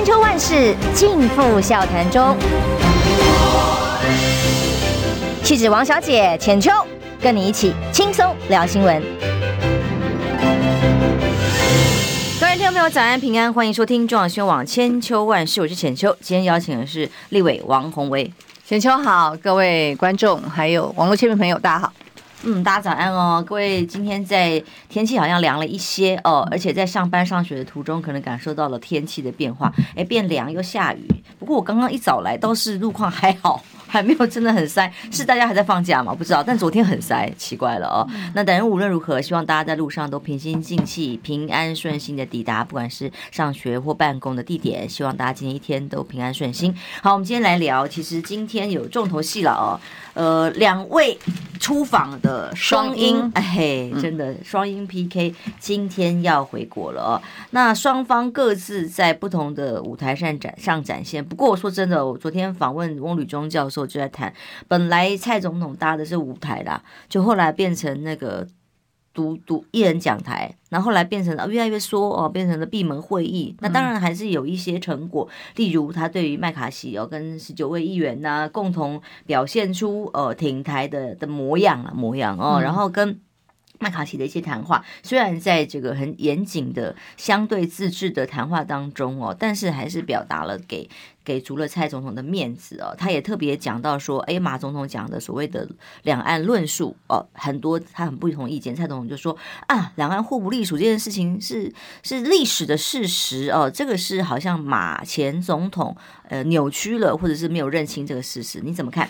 千秋万世尽付笑谈中。气质王小姐浅秋，跟你一起轻松聊新闻。各位听众朋友，早安平安，欢迎收听中广新网千秋万世，我是浅秋。今天邀请的是立委王鸿薇。浅秋好，各位观众还有网络亲密朋友，大家好。嗯，大家早安哦，各位，今天在天气好像凉了一些哦，而且在上班上学的途中，可能感受到了天气的变化，哎，变凉又下雨。不过我刚刚一早来，倒是路况还好。还没有真的很塞，是大家还在放假吗？不知道，但昨天很塞，奇怪了哦。那等于无论如何，希望大家在路上都平心静气、平安顺心的抵达，不管是上学或办公的地点。希望大家今天一天都平安顺心。好，我们今天来聊，其实今天有重头戏了哦。呃，两位出访的双英，哎，真的双英 PK，今天要回国了哦。那双方各自在不同的舞台上展上展现。不过我说真的，我昨天访问翁履中教授。我就在谈，本来蔡总统搭的是舞台啦，就后来变成那个独独一人讲台，然后后来变成了越来越缩哦，变成了闭门会议。那当然还是有一些成果，例如他对于麦卡锡哦跟十九位议员呢共同表现出呃挺台的的模样啊模样哦，然后跟。麦卡锡的一些谈话，虽然在这个很严谨的相对自治的谈话当中哦，但是还是表达了给给足了蔡总统的面子哦。他也特别讲到说，哎，马总统讲的所谓的两岸论述哦，很多他很不同意见。蔡总统就说啊，两岸互不隶属这件事情是是历史的事实哦，这个是好像马前总统呃扭曲了，或者是没有认清这个事实，你怎么看？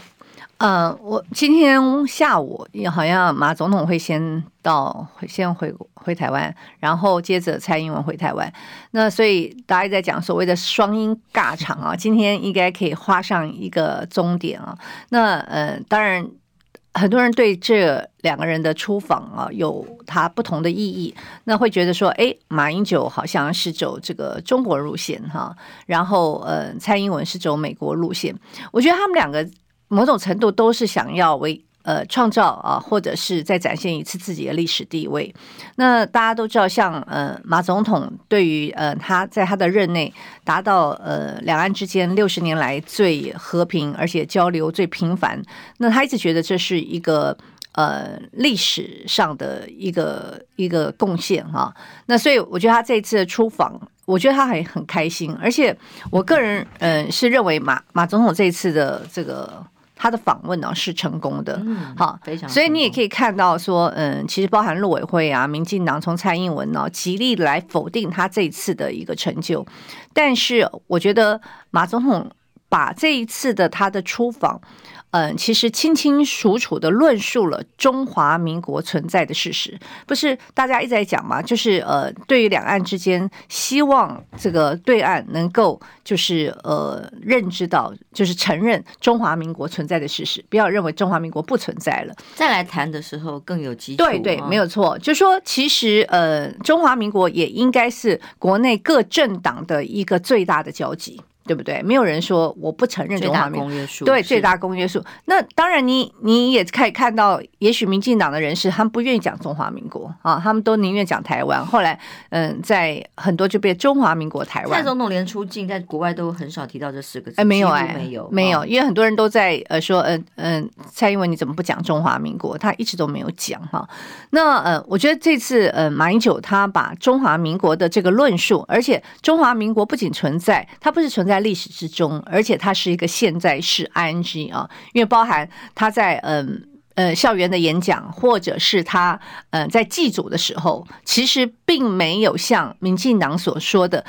呃，我今天下午也好像马总统会先到，先回回台湾，然后接着蔡英文回台湾。那所以大家在讲所谓的双英尬场啊，今天应该可以画上一个终点啊。那呃，当然很多人对这两个人的出访啊有他不同的意义，那会觉得说，哎，马英九好像是走这个中国路线哈，然后呃，蔡英文是走美国路线。我觉得他们两个。某种程度都是想要为呃创造啊，或者是再展现一次自己的历史地位。那大家都知道，像呃马总统对于呃他在他的任内达到呃两岸之间六十年来最和平而且交流最频繁，那他一直觉得这是一个呃历史上的一个一个贡献哈。那所以我觉得他这一次的出访，我觉得他还很开心，而且我个人嗯、呃、是认为马马总统这一次的这个。他的访问呢是成功的，好，非常。所以你也可以看到说，嗯，其实包含陆委会啊，民进党从蔡英文呢极力来否定他这一次的一个成就，但是我觉得马总统把这一次的他的出访。嗯，其实清清楚楚的论述了中华民国存在的事实，不是大家一直在讲嘛？就是呃，对于两岸之间，希望这个对岸能够就是呃认知到，就是承认中华民国存在的事实，不要认为中华民国不存在了。再来谈的时候更有基础。对对，没有错。就说其实呃，中华民国也应该是国内各政党的一个最大的交集。对不对？没有人说我不承认中华民国。对，最大公约数。那当然你，你你也可以看到，也许民进党的人士他们不愿意讲中华民国啊，他们都宁愿讲台湾。后来，嗯，在很多就被中华民国台湾。蔡总统连出境在国外都很少提到这四个字。哎，没有哎，没有没有，因为很多人都在呃说，嗯嗯，蔡英文你怎么不讲中华民国？他一直都没有讲哈。那呃，我觉得这次呃马英九他把中华民国的这个论述，而且中华民国不仅存在，它不是存在。历史之中，而且它是一个现在式 ing 啊，因为包含他在嗯呃校园的演讲，或者是他嗯在祭祖的时候，其实并没有像民进党所说的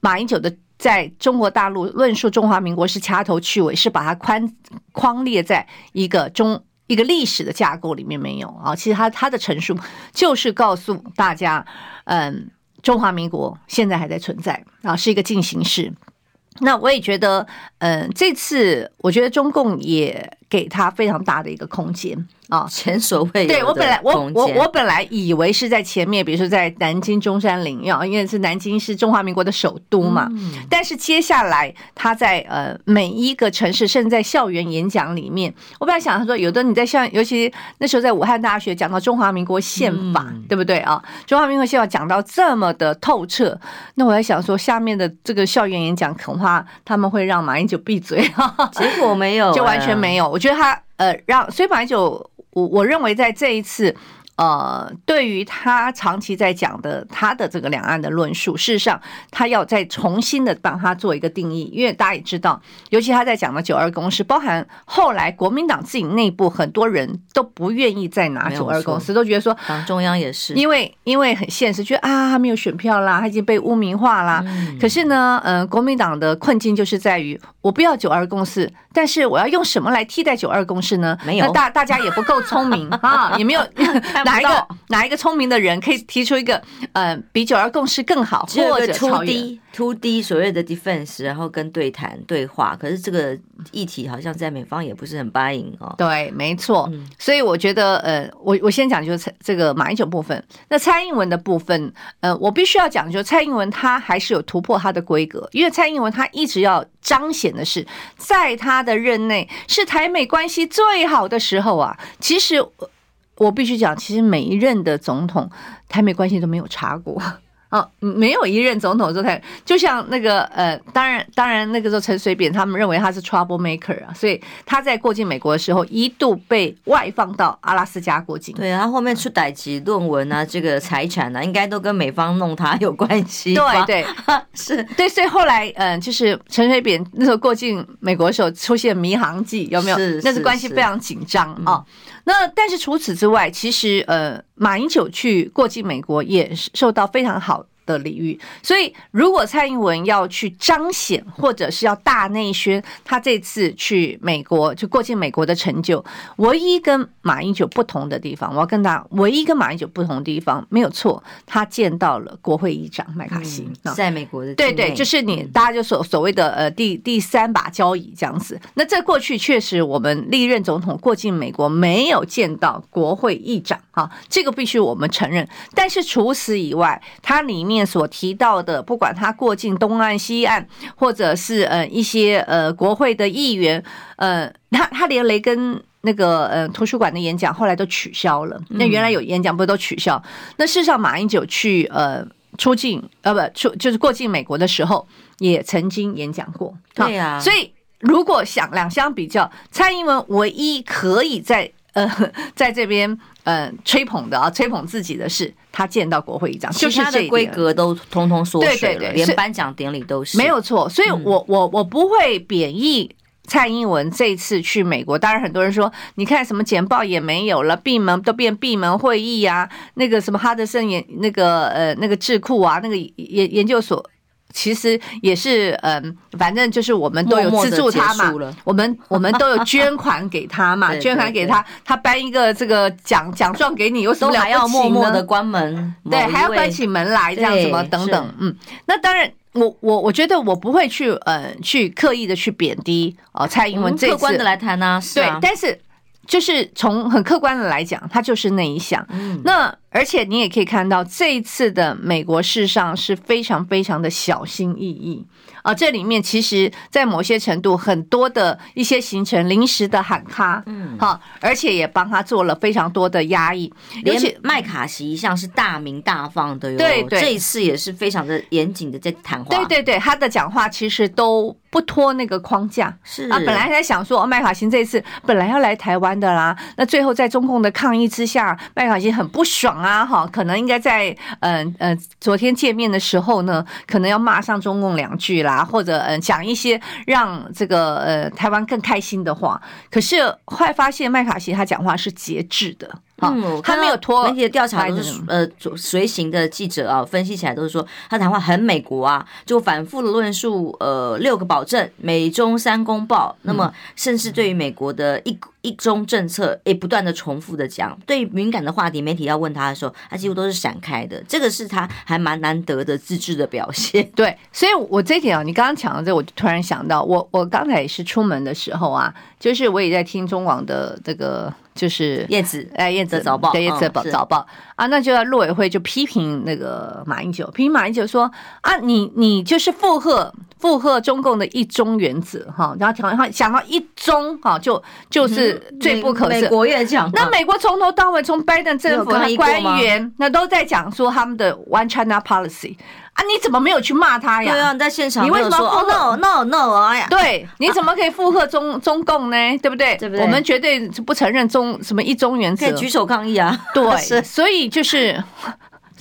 马英九的在中国大陆论述中华民国是掐头去尾，是把它框框列在一个中一个历史的架构里面没有啊。其实他他的陈述就是告诉大家，嗯，中华民国现在还在存在啊，是一个进行式。那我也觉得，嗯，这次我觉得中共也给他非常大的一个空间。啊，前所未有。对，我本来我我我本来以为是在前面，比如说在南京中山陵啊，因为是南京是中华民国的首都嘛。嗯、但是接下来他在呃每一个城市，甚至在校园演讲里面，我本来想他说，有的你在校，尤其那时候在武汉大学讲到中华民国宪法，嗯、对不对啊？中华民国宪法讲到这么的透彻，那我在想说，下面的这个校园演讲恐怕他们会让马英九闭嘴，结果没有，就完全没有。我觉得他呃让，所以马英九。我我认为在这一次。呃，对于他长期在讲的他的这个两岸的论述，事实上他要再重新的帮他做一个定义，因为大家也知道，尤其他在讲的九二共识，包含后来国民党自己内部很多人都不愿意再拿九二共识，都觉得说党中央也是，因为因为很现实，觉得啊他没有选票啦，他已经被污名化啦。嗯、可是呢，嗯、呃，国民党的困境就是在于我不要九二共识，但是我要用什么来替代九二共识呢？没有，大大家也不够聪明 啊，也没有。哪一个哪一个聪明的人可以提出一个呃比九二共识更好，或者超低 to D 所谓的 defense，然后跟对谈对话，可是这个议题好像在美方也不是很 buying 哦。对，没错。嗯、所以我觉得呃，我我先讲就是这个马英九部分，那蔡英文的部分，呃，我必须要讲就是蔡英文他还是有突破他的规格，因为蔡英文他一直要彰显的是，在他的任内是台美关系最好的时候啊，其实。我必须讲，其实每一任的总统，台美关系都没有差过。啊，没有一任总统说他就像那个呃，当然当然那个时候陈水扁他们认为他是 trouble maker 啊，所以他在过境美国的时候一度被外放到阿拉斯加过境。对啊，他后面出歹籍论文啊，这个财产啊，应该都跟美方弄他有关系。对对 是，对，所以后来嗯、呃，就是陈水扁那时候过境美国的时候出现迷航记，有没有？是，那是关系非常紧张啊。那但是除此之外，其实呃，马英九去过境美国也受到非常好的领域，所以如果蔡英文要去彰显，或者是要大内宣，他这次去美国就过境美国的成就，唯一跟马英九不同的地方，我要跟他唯一跟马英九不同的地方没有错，他见到了国会议长麦卡锡，嗯、在美国的对对，就是你大家就所所谓的呃第第三把交椅这样子。那在过去确实我们历任总统过境美国没有见到国会议长啊，这个必须我们承认。但是除此以外，它里面。所提到的，不管他过境东岸、西岸，或者是呃一些呃国会的议员，呃，他他连雷根那个呃图书馆的演讲后来都取消了。那原来有演讲，不是都取消？那事实上，马英九去呃出境呃不出就是过境美国的时候，也曾经演讲过。对呀，所以如果想两相比较，蔡英文唯一可以在呃 在这边。嗯，吹捧的啊，吹捧自己的是他见到国会议长，就是他的规格都通通缩水了，对对对，连颁奖典礼都是没有错。所以我，我我我不会贬义蔡英文这次去美国。当然，很多人说，你看什么简报也没有了，闭门都变闭门会议啊，那个什么哈德森研那个呃那个智库啊，那个研研究所。其实也是，嗯，反正就是我们都有资助他嘛，我们我们都有捐款给他嘛，捐款给他，他颁一个这个奖奖状给你，有什么了不起呢？还要默默的关门，对，还要关起门来这样子吗？等等，嗯，那当然，我我我觉得我不会去，呃，去刻意的去贬低哦，蔡英文这次客观的来谈呢，对，但是就是从很客观的来讲，他就是那一项，嗯，那。而且你也可以看到，这一次的美国事上是非常非常的小心翼翼啊！这里面其实，在某些程度，很多的一些行程临时的喊卡，嗯，好，而且也帮他做了非常多的压抑。而且麦卡锡一向是大名大放的哟，对对，这一次也是非常的严谨的在谈话。对对对，他的讲话其实都不脱那个框架。是啊，本来在想说，麦卡锡这次本来要来台湾的啦，那最后在中共的抗议之下，麦卡锡很不爽啊。哈，可能应该在嗯呃昨天见面的时候呢，可能要骂上中共两句啦，或者嗯讲一些让这个呃台湾更开心的话。可是会发现麦卡锡他讲话是节制的好，他没有拖。媒体的调查都是呃随行的记者啊，分析起来都是说他谈话很美国啊，就反复的论述呃六个保证，美中三公报，那么甚至对于美国的一一中政策也不断的重复的讲，对于敏感的话题，媒体要问他的时候，他几乎都是闪开的，这个是他还蛮难得的自制的表现。对，所以我这一点啊，你刚刚讲到这，我就突然想到，我我刚才也是出门的时候啊，就是我也在听中广的这个。就是叶子哎，叶子早报，对叶子早早报啊，那就要陆委会就批评那个马英九，批评马英九说啊，你你就是附和附和中共的一中原则哈，然后讲讲到一中哈，就就是最不可赦。美国也讲，那美国从头到尾，从拜登政府的官员那都在讲说他们的 One China Policy。啊！你怎么没有去骂他呀？对啊，你在现场你为什么附和？No No No！哎呀，对，你怎么可以附和中中共呢？对不对？对不对？我们绝对不承认中什么一中原则，可以举手抗议啊！对，所以就是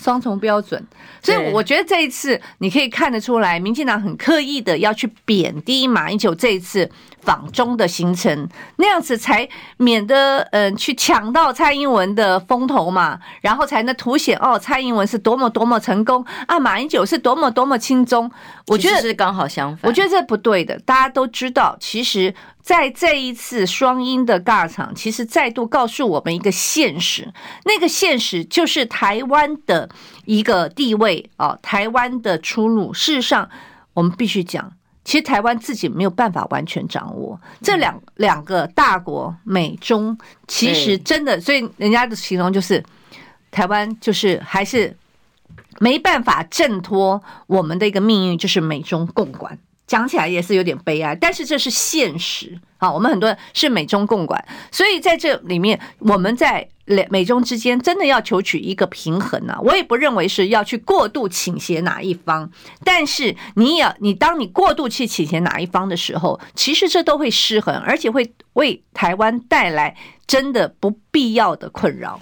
双重标准。所以我觉得这一次你可以看得出来，民进党很刻意的要去贬低马英九这一次访中的行程，那样子才免得嗯去抢到蔡英文的风头嘛，然后才能凸显哦蔡英文是多么多么成功啊，马英九是多么多么轻松。我觉得是刚好相反，我觉得这不对的。大家都知道，其实在这一次双英的尬场，其实再度告诉我们一个现实，那个现实就是台湾的一个地位啊，台湾的出路。事实上，我们必须讲。其实台湾自己没有办法完全掌握这两两个大国美中，其实真的，所以人家的形容就是台湾就是还是没办法挣脱我们的一个命运，就是美中共管。讲起来也是有点悲哀，但是这是现实啊。我们很多人是美中共管，所以在这里面，我们在美中之间真的要求取一个平衡啊。我也不认为是要去过度倾斜哪一方，但是你也你当你过度去倾斜哪一方的时候，其实这都会失衡，而且会为台湾带来真的不必要的困扰。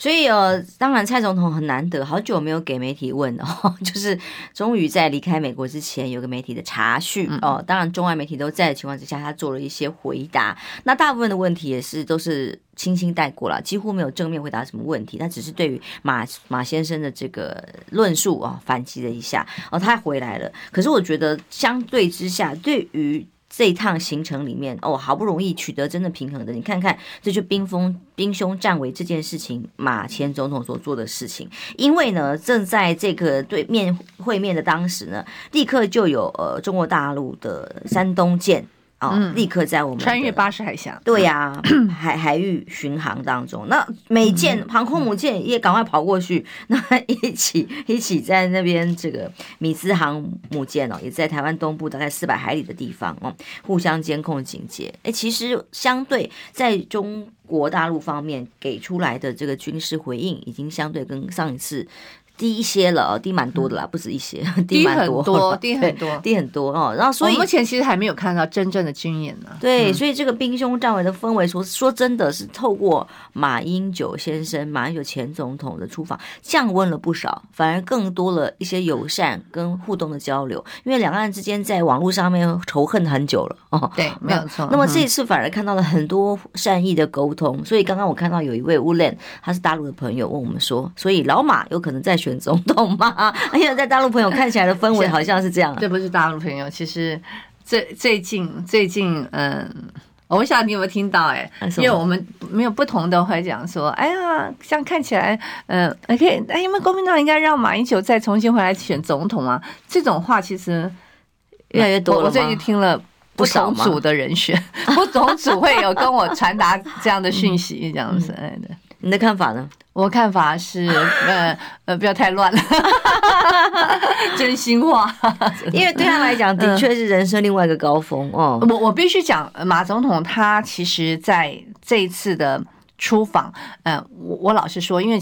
所以呃，当然蔡总统很难得，好久没有给媒体问哦，就是终于在离开美国之前有个媒体的查询哦。当然，中外媒体都在的情况之下，他做了一些回答。那大部分的问题也是都是轻轻带过了，几乎没有正面回答什么问题。他只是对于马马先生的这个论述啊、哦、反击了一下哦，他回来了。可是我觉得相对之下，对于这一趟行程里面，哦，好不容易取得真的平衡的，你看看，这就兵锋兵凶战危这件事情，马前总统所做的事情，因为呢，正在这个对面会面的当时呢，立刻就有呃中国大陆的山东舰。哦，立刻在我们穿越巴士海峡，对呀、啊，海海域巡航当中，那美舰航空母舰也赶快跑过去，那一起一起在那边这个米兹航母舰哦，也在台湾东部大概四百海里的地方哦，互相监控警戒。哎，其实相对在中国大陆方面给出来的这个军事回应，已经相对跟上一次。低一些了，低蛮多的啦，不止一些，低蛮多，低很多，低很多哦。然后，所以目前其实还没有看到真正的军演呢。对，所以这个兵凶战危的氛围，说说真的是透过马英九先生、马英九前总统的出访，降温了不少，反而更多了一些友善跟互动的交流。因为两岸之间在网络上面仇恨很久了哦。对，没有错。那么这一次反而看到了很多善意的沟通。所以刚刚我看到有一位乌兰，他是大陆的朋友问我们说，所以老马有可能在选。总统吗？因为在大陆朋友看起来的氛围好像是这样。这不是大陆朋友，其实最最近最近，嗯，我不晓得你有没有听到？哎，因为我们没有不同的会讲说，哎呀，像看起来，嗯，OK，哎，因为国民党应该让马英九再重新回来选总统啊。这种话其实越来越多了。我最近听了不同组的人选，不同组会有跟我传达这样的讯息，这样子。哎，对，你的看法呢？我看法是，呃呃，不要太乱了，真心话。因为对他来讲，的确是人生另外一个高峰哦。我我必须讲，马总统他其实在这一次的出访，呃，我我老实说，因为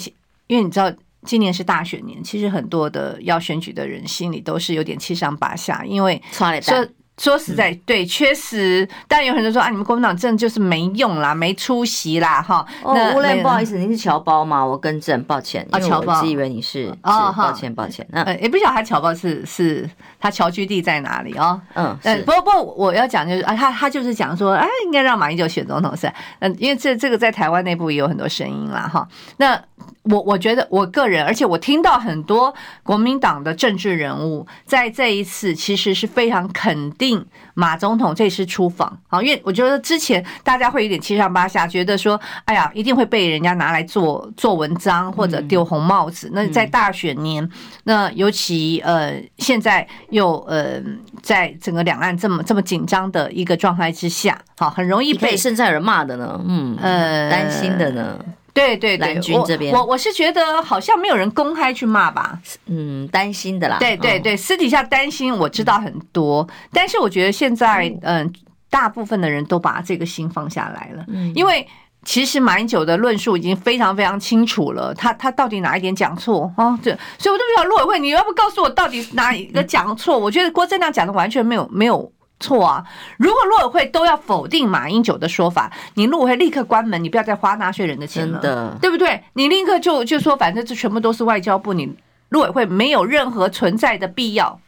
因为你知道，今年是大选年，其实很多的要选举的人心里都是有点七上八下，因为说说实在，对，确实，但有很多人说啊，你们国民党真的就是没用啦，没出息啦，哈。哦，吴磊，不好意思，您是侨胞吗？我更正，抱歉，啊，侨胞，我以为你是，哦，抱歉，抱歉，嗯，也不晓得他侨胞是是他侨居地在哪里哦。嗯，嗯，不不，我要讲就是啊，他他就是讲说，哎，应该让马英九选总统是，嗯，因为这这个在台湾内部也有很多声音啦，哈。那我我觉得我个人，而且我听到很多国民党的政治人物在这一次其实是非常肯定。马总统这次出访啊，因为我觉得之前大家会有点七上八下，觉得说，哎呀，一定会被人家拿来做做文章或者丢红帽子。那在大选年，那尤其呃，现在又呃，在整个两岸这么这么紧张的一个状态之下，好，很容易被甚至有人骂的呢，嗯，呃，担心的呢。对对对，军这边，我我是觉得好像没有人公开去骂吧，嗯，担心的啦。对对对，私底下担心我知道很多，但是我觉得现在嗯，大部分的人都把这个心放下来了，嗯因为其实马英九的论述已经非常非常清楚了，他他到底哪一点讲错啊？对，所以我都不知道陆委会，你要不告诉我到底哪一个 讲错？我觉得郭正亮讲的完全没有没有。错啊！如果陆委会都要否定马英九的说法，你陆委会立刻关门，你不要再花纳税人的钱了，真的，对不对？你立刻就就说，反正这全部都是外交部，你陆委会没有任何存在的必要，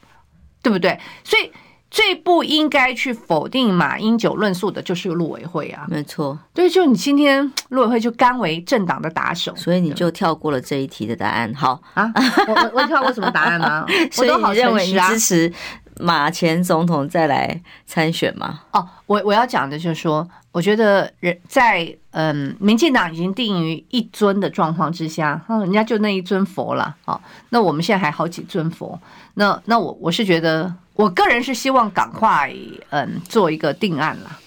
对不对？所以最不应该去否定马英九论述的就是陆委会啊，没错。对，就你今天陆委会就甘为政党的打手，所以你就跳过了这一题的答案。好啊，我我我跳过什么答案吗？我都好认为你支持？马前总统再来参选吗？哦，我我要讲的就是说，我觉得人在嗯，民进党已经定于一尊的状况之下，嗯，人家就那一尊佛了，哦，那我们现在还好几尊佛，那那我我是觉得，我个人是希望赶快嗯做一个定案了。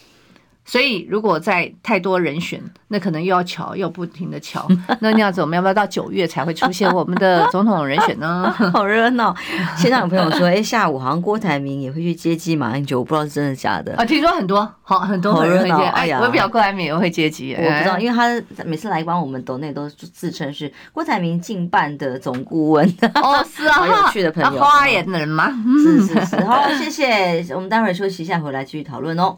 所以，如果在太多人选，那可能又要瞧，又不停的瞧。那那样子，我们要不要到九月才会出现我们的总统人选呢？好热闹！现场有朋友说，哎，下午好像郭台铭也会去接机马英九，我不知道是真的假的。啊，听说很多，好很多人会接。哎呀，我表郭台铭也会接机，我不知道，因为他每次来帮我们抖内都自称是郭台铭近办的总顾问。哦，是啊，好有趣的朋友，花言的人吗？是是是，好，谢谢。我们待会儿休息一下，回来继续讨论哦。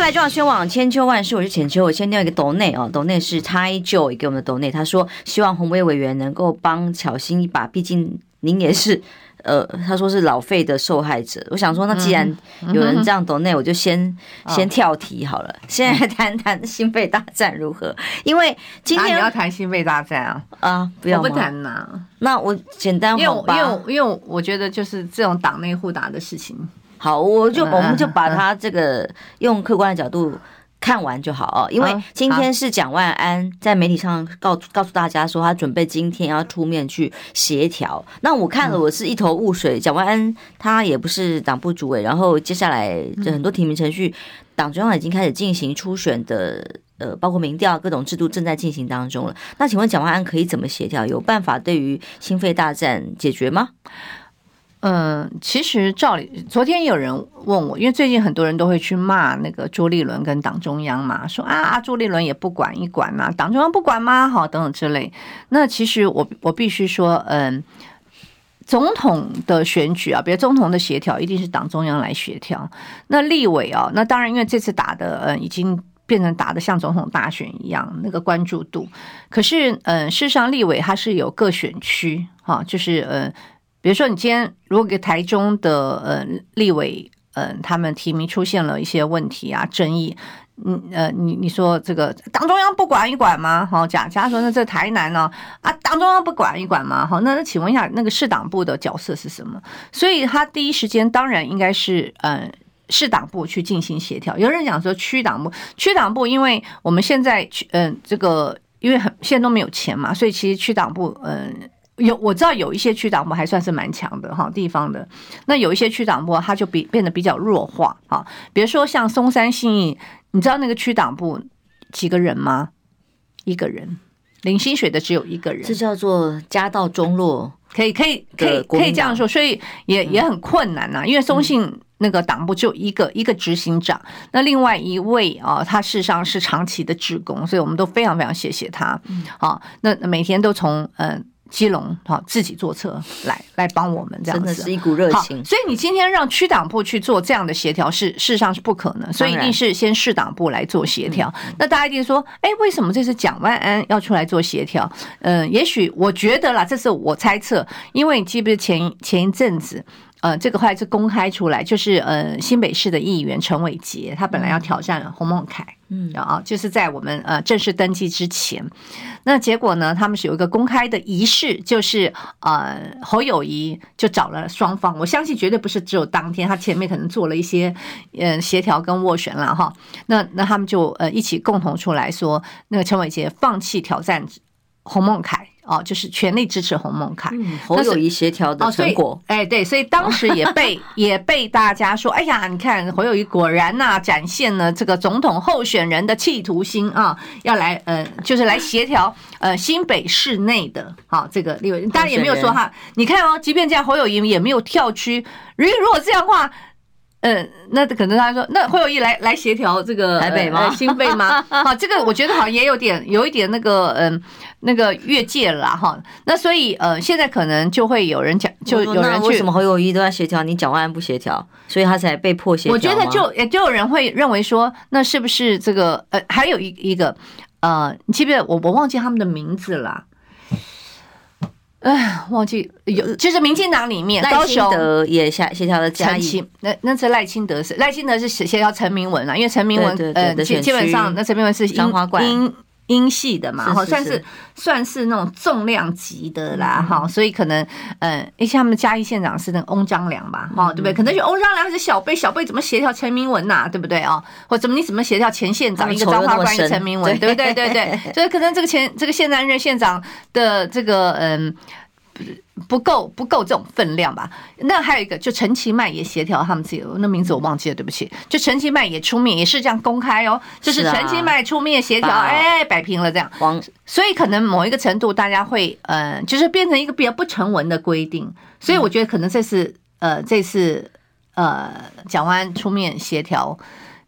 来就要宣网千秋万世，我是浅秋。我先念一个斗内哦，斗内是 Ty Joy 给我们的斗内，他说希望红薇委员能够帮巧心一把，毕竟您也是呃，他说是老废的受害者。我想说，那既然有人这样抖内，我就先先跳题好了。现在谈谈心肺大战如何？因为今天 你要谈心肺大战啊啊，不要不谈呐。那我简单因为因为因为我觉得就是这种党内互打的事情。好，我就我们就把他这个用客观的角度看完就好哦。因为今天是蒋万安在媒体上告告诉大家说，他准备今天要出面去协调。那我看了，我是一头雾水。蒋万安他也不是党部主委，然后接下来这很多提名程序，党中央已经开始进行初选的，呃，包括民调各种制度正在进行当中了。那请问蒋万安可以怎么协调？有办法对于心肺大战解决吗？嗯，其实照理，昨天有人问我，因为最近很多人都会去骂那个朱立伦跟党中央嘛，说啊啊，朱立伦也不管一管呐、啊，党中央不管吗？好，等等之类。那其实我我必须说，嗯，总统的选举啊，比如总统的协调，一定是党中央来协调。那立委啊，那当然，因为这次打的，嗯，已经变成打的像总统大选一样，那个关注度。可是，嗯，事实上，立委他是有各选区，哈，就是嗯。比如说，你今天如果给台中的呃立委，嗯，他们提名出现了一些问题啊、争议，嗯呃，你你说这个党中央不管一管吗？好，假假如说那这台南呢啊，党中央不管一管吗？好，那那请问一下，那个市党部的角色是什么？所以他第一时间当然应该是嗯市党部去进行协调。有人讲说区党部，区党部，因为我们现在嗯这个因为很现在都没有钱嘛，所以其实区党部嗯。有我知道有一些区党部还算是蛮强的哈，地方的。那有一些区党部它就比变得比较弱化啊，比如说像松山信义，你知道那个区党部几个人吗？一个人，领薪水的只有一个人，这叫做家道中落，可以可以可以可以这样说，所以也也很困难呐、啊，因为松信。那个党部只有一个一个执行长，那另外一位啊，他事实上是长期的职工，所以我们都非常非常谢谢他。好，那每天都从嗯基隆哈自己坐车来来帮我们这样子，真的是一股热情。所以你今天让区党部去做这样的协调，是事实上是不可能，所以一定是先市党部来做协调。那大家一定说，哎，为什么这次蒋万安要出来做协调？嗯，也许我觉得啦，这是我猜测，因为你记不记得前前一阵子。呃，这个后来是公开出来，就是呃，新北市的议员陈伟杰，他本来要挑战洪孟凯，嗯，啊，就是在我们呃正式登记之前，那结果呢，他们是有一个公开的仪式，就是呃，侯友谊就找了双方，我相信绝对不是只有当天，他前面可能做了一些呃协调跟斡旋了哈，那那他们就呃一起共同出来说，那个陈伟杰放弃挑战洪孟楷。哦，就是全力支持洪孟凯，侯友宜协调的成果。哎，对，所以当时也被 也被大家说，哎呀，你看侯友谊果然呐、啊，展现了这个总统候选人的企图心啊，要来呃，就是来协调呃新北市内的啊这个立委，当然也没有说哈，你看哦，即便这样，侯友谊也没有跳区，如果如果这样的话。嗯，那可能他说，那会有意来来协调这个台北吗？呃、新北吗？好，这个我觉得好像也有点有一点那个嗯那个越界了哈。那所以呃，现在可能就会有人讲，就有人去为什么侯友谊都要协调，你蒋万安不协调，所以他才被迫协调。我觉得就也就有人会认为说，那是不是这个呃，还有一一个呃，你记不记得我我忘记他们的名字了。哎，忘记有，就是民进党里面赖清德也协协调了嘉义，那那次赖清德是赖清德是协协调陈明文啦，因为陈明文呃基基本上那陈明文是樱花英英系的嘛，哈，算是算是那种重量级的啦，哈，所以可能嗯，而且他们嘉义县长是那个翁章良吧，哈，对不对？可能就翁章良还是小贝，小贝怎么协调陈明文呐，对不对哦？或怎么你怎么协调前县长一个张华官一个陈明文，对不对？对对，所以可能这个前这个现在任县长的这个嗯。不够不够这种分量吧？那还有一个，就陈其迈也协调他们自己，那名字我忘记了，对不起。就陈其迈也出面，也是这样公开哦，就是陈其迈出面协调，哎，摆平了这样。所以可能某一个程度，大家会呃，就是变成一个比较不成文的规定。所以我觉得可能这次呃，这次呃，蒋万出面协调，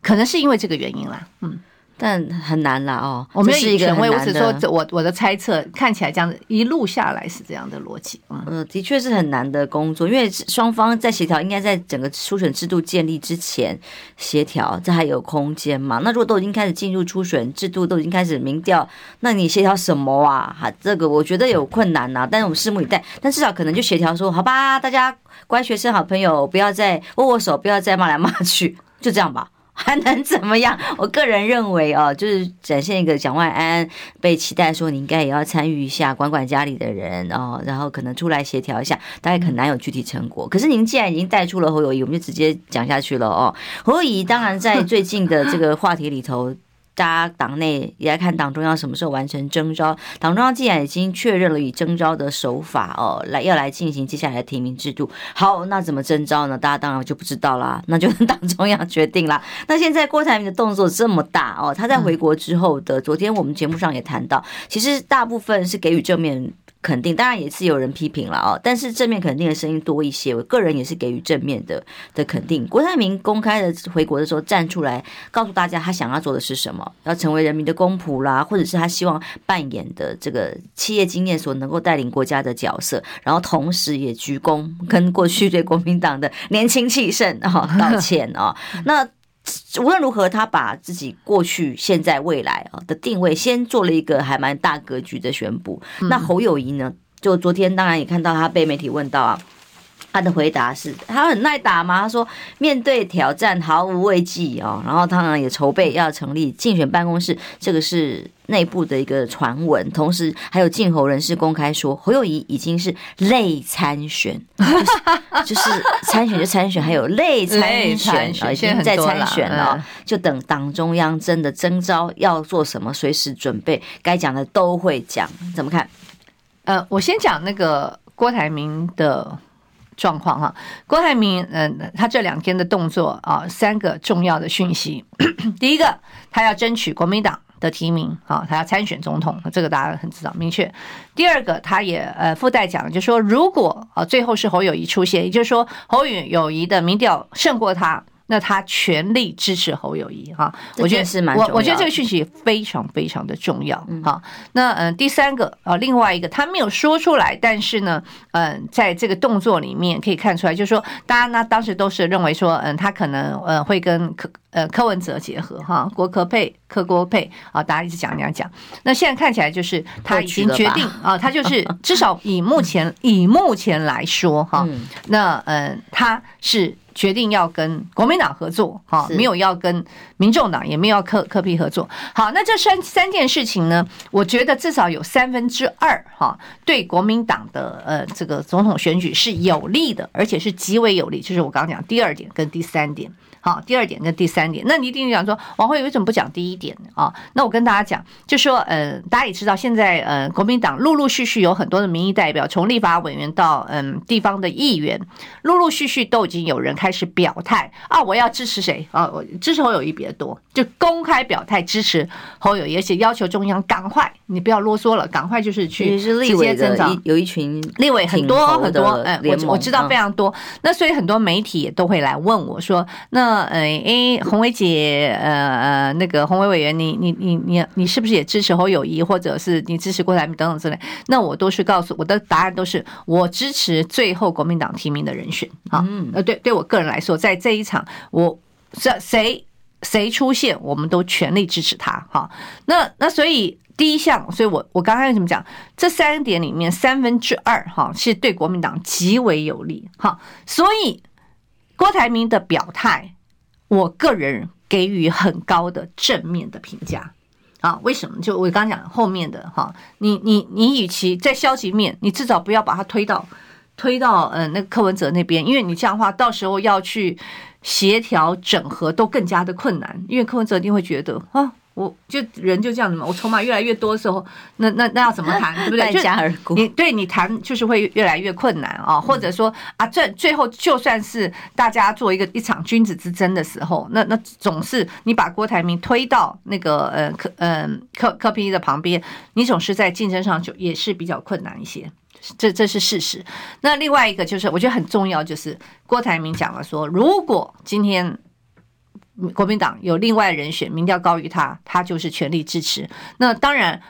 可能是因为这个原因啦，嗯。但很难啦哦，我们是一个权威，我只说我我的猜测，看起来这样子一路下来是这样的逻辑。嗯，的确是很难的工作，因为双方在协调，应该在整个初选制度建立之前协调，这还有空间嘛？那如果都已经开始进入初选制度，都已经开始民调，那你协调什么啊？哈，这个我觉得有困难呐。但是我们拭目以待，但至少可能就协调说，好吧，大家乖学生、好朋友，不要再握握手，不要再骂来骂去，就这样吧。还能怎么样？我个人认为哦，就是展现一个蒋万安被期待说，你应该也要参与一下，管管家里的人哦，然后可能出来协调一下，大概很难有具体成果。可是您既然已经带出了侯友谊，我们就直接讲下去了哦。侯友谊当然在最近的这个话题里头。大家党内也在看党中央什么时候完成征召。党中央既然已经确认了以征召的手法哦，来要来进行接下来的提名制度。好，那怎么征召呢？大家当然就不知道啦，那就党中央决定啦。那现在郭台铭的动作这么大哦，他在回国之后的昨天我们节目上也谈到，其实大部分是给予正面。肯定，当然也是有人批评了啊，但是正面肯定的声音多一些。我个人也是给予正面的的肯定。郭台铭公开的回国的时候站出来，告诉大家他想要做的是什么，要成为人民的公仆啦，或者是他希望扮演的这个企业经验所能够带领国家的角色，然后同时也鞠躬跟过去对国民党的年轻气盛啊道歉啊，那。无论如何，他把自己过去、现在、未来啊的定位，先做了一个还蛮大格局的宣布。那侯友谊呢？就昨天当然也看到他被媒体问到啊。他的回答是：他很耐打吗？他说面对挑战毫无畏惧哦，然后当然也筹备要成立竞选办公室，这个是内部的一个传闻。同时还有竞侯人士公开说，侯友宜已经是类参选，就是就是参选就参选，还有类参选啊，已经在参选了，就等党中央真的征召要做什么，随时准备，该讲的都会讲。怎么看？呃，我先讲那个郭台铭的状况哈。郭台铭，嗯、他这两天的动作啊，三个重要的讯息。第一个，他要争取国民党的提名，啊，他要参选总统，这个大家很知道明确。第二个，他也呃附带讲，就是说如果啊最后是侯友谊出现，也就是说侯友谊的民调胜过他。那他全力支持侯友谊哈，我觉得是蛮，我我觉得这个讯息非常非常的重要哈。那嗯，第三个啊，另外一个他没有说出来，但是呢，嗯，在这个动作里面可以看出来，就是说大家呢当时都是认为说，嗯，他可能呃会跟柯呃柯文哲结合哈，郭柯配柯郭配啊，大家一直讲这样讲。那现在看起来就是他已经决定啊，他就是 至少以目前以目前来说哈，那嗯，他是。决定要跟国民党合作，哈，没有要跟民众党，也没有要科科批合作。好，那这三三件事情呢，我觉得至少有三分之二，哈，对国民党的呃这个总统选举是有利的，而且是极为有利。就是我刚刚讲第二点跟第三点。好，第二点跟第三点，那你一定讲说，王惠为什么不讲第一点呢？啊，那我跟大家讲，就说，呃，大家也知道，现在呃，国民党陆陆续续有很多的民意代表，从立法委员到嗯地方的议员，陆陆续续都已经有人开始表态啊，我要支持谁啊？我支持侯友谊比较多，就公开表态支持侯友宜，而且要求中央赶快，你不要啰嗦了，赶快就是去直接增长，有一群立委很多很多，嗯，我我知道非常多，那所以很多媒体也都会来问我说，那。呃，哎，鸿薇姐，呃呃，那个红伟委员，你你你你你是不是也支持侯友谊，或者是你支持郭台铭等等之类？那我都是告诉我的答案都是我支持最后国民党提名的人选啊。呃，对，对我个人来说，在这一场，我这谁谁出现，我们都全力支持他。哈，那那所以第一项，所以我我刚才怎么讲？这三点里面三分之二哈是对国民党极为有利。哈，所以郭台铭的表态。我个人给予很高的正面的评价啊，为什么？就我刚刚讲后面的哈，你你你，与其在消极面，你至少不要把它推到推到嗯那个柯文哲那边，因为你这样的话，到时候要去协调整合都更加的困难，因为柯文哲一定会觉得啊。我就人就这样子嘛，我筹码越来越多的时候，那那那要怎么谈，对不对？你对你谈就是会越来越困难啊，或者说啊，最最后就算是大家做一个一场君子之争的时候，那那总是你把郭台铭推到那个呃柯嗯柯柯 P 的旁边，你总是在竞争上就也是比较困难一些，这这是事实。那另外一个就是我觉得很重要，就是郭台铭讲了说，如果今天。国民党有另外人选，民调高于他，他就是全力支持。那当然，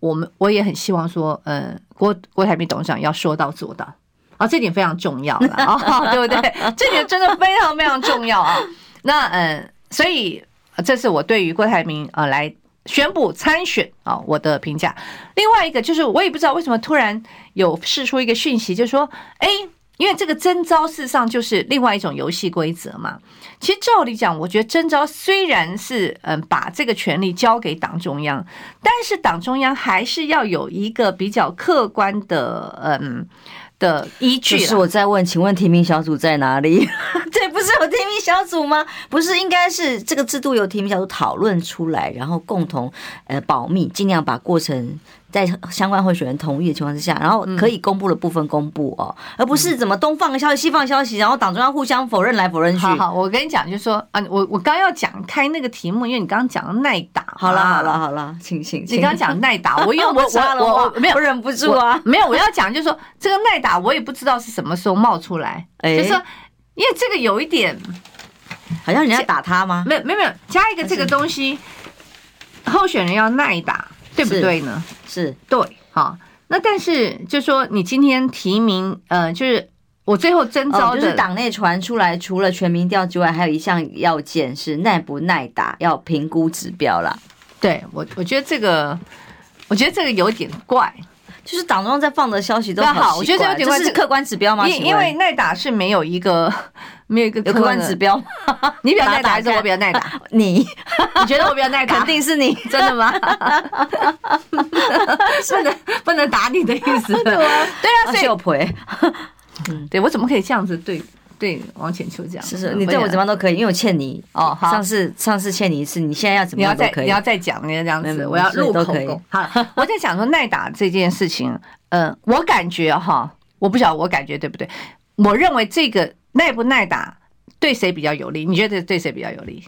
我们我也很希望说，呃，郭郭台铭董事长要说到做到啊，这点非常重要了啊，对不对？这点真的非常非常重要啊。那嗯，所以这是我对于郭台铭啊来宣布参选啊我的评价。另外一个就是，我也不知道为什么突然有释出一个讯息，就是说，哎。因为这个征召事实上就是另外一种游戏规则嘛。其实照理讲，我觉得征召虽然是嗯把这个权力交给党中央，但是党中央还是要有一个比较客观的嗯的依据。就是我在问，请问提名小组在哪里？这不是有提名小组吗？不是，应该是这个制度由提名小组讨论出来，然后共同呃保密，尽量把过程。在相关候选人同意的情况之下，然后可以公布的部分公布哦，而不是怎么东放个消息西放消息，然后党中央互相否认来否认去。好，好，我跟你讲，就是说啊，我我刚要讲开那个题目，因为你刚刚讲的耐打。好了好了好了，请请，你刚刚讲耐打，我因为我我我我没有忍不住啊，没有，我要讲就是说这个耐打，我也不知道是什么时候冒出来，就是说因为这个有一点，好像人家打他吗？没有没有没有，加一个这个东西，候选人要耐打。对不对呢？是，是对，好。那但是就说你今天提名，呃，就是我最后征召的，哦、就是党内传出来，除了全民调之外，还有一项要件是耐不耐打，要评估指标啦。对我，我觉得这个，我觉得这个有点怪。就是党中央在放的消息都好，我觉得这有点怪，这是客观指标吗？因因为耐打是没有一个没有一个客观指标，你比较耐打还是我比较耐打？你你觉得我比较耐打？肯定是你，真的吗？不能不能打你的意思？对啊，对啊，所以嗯，对我怎么可以这样子对对王浅秋讲，是是，你对我怎么样都可以，因为我欠你哦。好，上次上次欠你一次，你现在要怎么样都可以。你要再你要再讲，你要这样子，我要录口供。好，我在想说耐打这件事情，嗯，我感觉哈，我不晓得我感觉对不对？我认为这个耐不耐打对谁比较有利？你觉得对谁比较有利？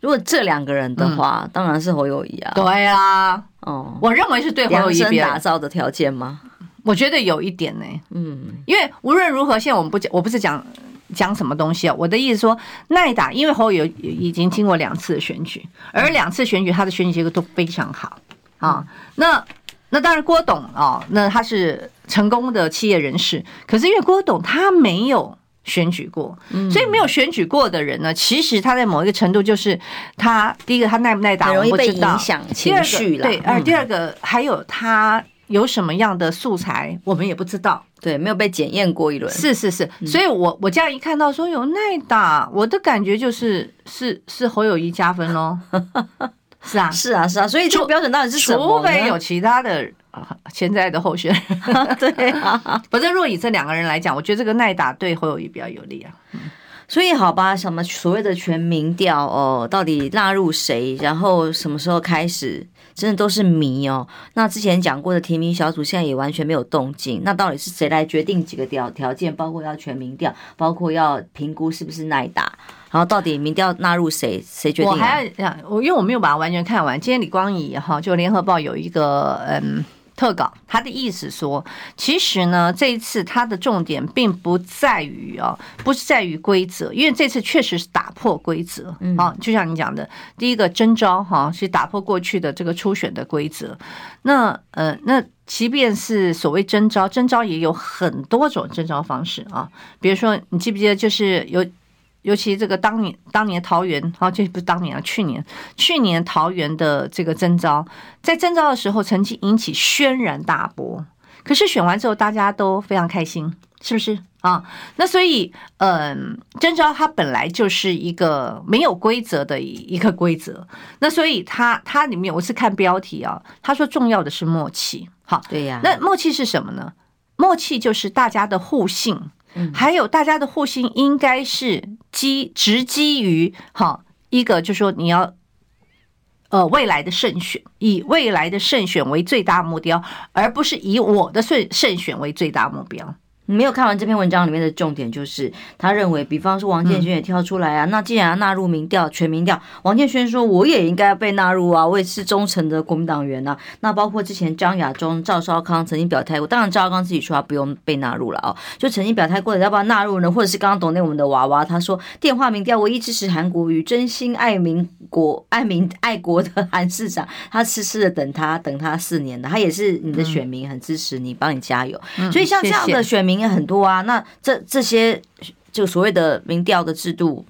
如果这两个人的话，当然是侯友谊啊。对啊，哦，我认为是对侯友谊打造的条件吗？我觉得有一点呢，嗯，因为无论如何，现在我们不讲，我不是讲讲什么东西啊，我的意思说耐打，因为侯友已经经过两次的选举，而两次选举他的选举结果都非常好啊。那那当然郭董啊，那他是成功的企业人士，可是因为郭董他没有选举过，所以没有选举过的人呢，其实他在某一个程度就是他第一个他耐不耐打，容易被影响情绪了，对，而第二个还有他。有什么样的素材，我们也不知道。对，没有被检验过一轮。是是是，所以我我这样一看到说有耐打，我的感觉就是是是侯友谊加分喽。是啊，是啊，是啊。所以这个标准到底是什么？除非有其他的潜在的候选人。对啊，反正若以这两个人来讲，我觉得这个耐打对侯友宜比较有利啊。所以好吧，什么所谓的全民调哦，到底纳入谁，然后什么时候开始？真的都是谜哦。那之前讲过的提名小组现在也完全没有动静。那到底是谁来决定几个条条件？包括要全民调，包括要评估是不是耐打，然后到底民调纳入谁？谁决定？我还要我因为我没有把它完全看完。今天李光仪哈，就联合报有一个嗯。特稿，他的意思说，其实呢，这一次他的重点并不在于啊，不是在于规则，因为这次确实是打破规则。啊，就像你讲的，第一个征召哈是打破过去的这个初选的规则，那呃，那即便是所谓征召，征召也有很多种征召方式啊，比如说你记不记得，就是有。尤其这个当年当年桃园，好，这不是当年啊，去年去年桃园的这个征召，在征召的时候曾经引起轩然大波，可是选完之后大家都非常开心，是不是啊？那所以，嗯，征召它本来就是一个没有规则的一个规则，那所以它它里面我是看标题啊，他说重要的是默契，好，对呀，那默契是什么呢？默契就是大家的互信。还有大家的互信应该是基直基于哈一个，就是说你要呃未来的胜选，以未来的胜选为最大目标，而不是以我的胜胜选为最大目标。你没有看完这篇文章里面的重点，就是他认为，比方说王建煊也跳出来啊，那既然要纳入民调、全民调，王建煊说我也应该被纳入啊，我也是忠诚的国民党员呐。那包括之前张亚中、赵少康曾经表态过，当然赵少康自己说他不用被纳入了啊，就曾经表态过的要不要纳入呢？或者是刚刚懂内我们的娃娃，他说电话民调唯一支持韩国瑜，真心爱民国、爱民爱国的韩市长，他痴痴的等他等他四年的，他也是你的选民，很支持你，帮你加油。所以像这样的选民。也很多啊，那这这些就所谓的民调的制度，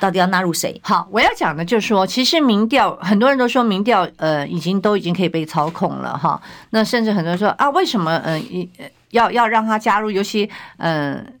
到底要纳入谁？好，我要讲的就是说，其实民调很多人都说民调呃已经都已经可以被操控了哈。那甚至很多人说啊，为什么嗯呃要要让他加入？尤其嗯、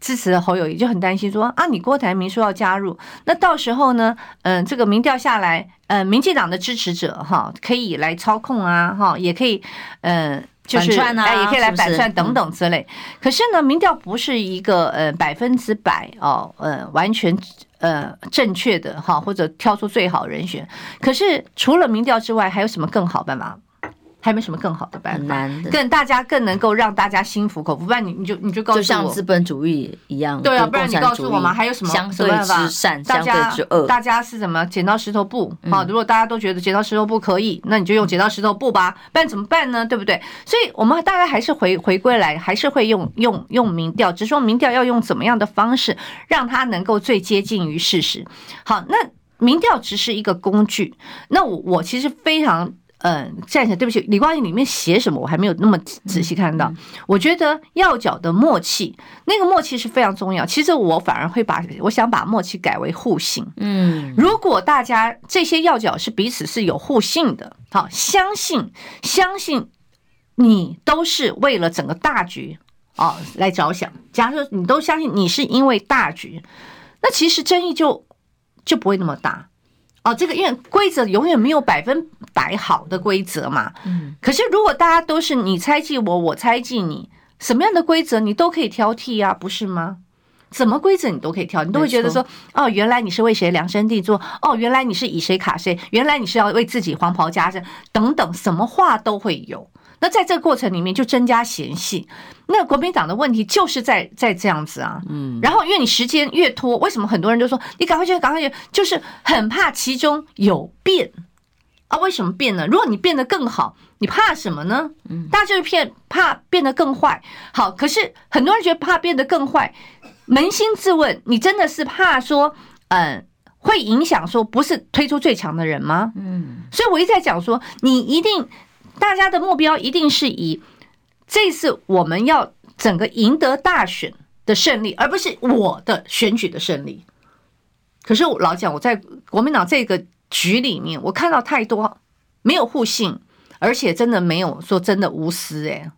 支持侯友宜就很担心说啊，你郭台铭说要加入，那到时候呢嗯、呃、这个民调下来，嗯、呃，民进党的支持者哈可以来操控啊哈，也可以嗯。呃就是哎，也可以来反串等等之类。可是呢，民调不是一个呃百分之百哦，呃完全呃正确的哈，或者挑出最好人选。可是除了民调之外，还有什么更好办法？还有没有什么更好的办法？更大家更能够让大家心服口服。不然你你就你就告诉我，就像资本主义一样。对啊，不然你告诉我嘛，还有什么相对之善，相对之恶？大家是怎么？剪刀石头布。好，如果大家都觉得剪刀石头布可以，那你就用剪刀石头布吧。不然怎么办呢？对不对？所以我们大概还是回回归来，还是会用用用民调，只是说民调要用怎么样的方式，让它能够最接近于事实。好，那民调只是一个工具。那我我其实非常。嗯，站起来，对不起，李光义里面写什么我还没有那么仔细看到。我觉得要角的默契，那个默契是非常重要。其实我反而会把，我想把默契改为互信。嗯，如果大家这些要角是彼此是有互信的，好，相信相信你都是为了整个大局哦来着想。假如说你都相信你是因为大局，那其实争议就就不会那么大。哦，这个因为规则永远没有百分百好的规则嘛。嗯。可是如果大家都是你猜忌我，我猜忌你，什么样的规则你都可以挑剔啊，不是吗？什么规则你都可以挑，你都会觉得说，哦，原来你是为谁量身定做，哦，原来你是以谁卡谁，原来你是要为自己黄袍加身，等等，什么话都会有。那在这个过程里面就增加嫌隙。那国民党的问题就是在在这样子啊，嗯，然后因为你时间越拖，为什么很多人就说你赶快去，赶快去，就是很怕其中有变啊？为什么变呢？如果你变得更好，你怕什么呢？嗯，大家就是骗怕变得更坏。好，可是很多人觉得怕变得更坏，扪心自问，你真的是怕说，嗯，会影响说不是推出最强的人吗？嗯，所以我一直在讲说，你一定大家的目标一定是以。这次我们要整个赢得大选的胜利，而不是我的选举的胜利。可是我老讲，我在国民党这个局里面，我看到太多没有互信，而且真的没有说真的无私哎。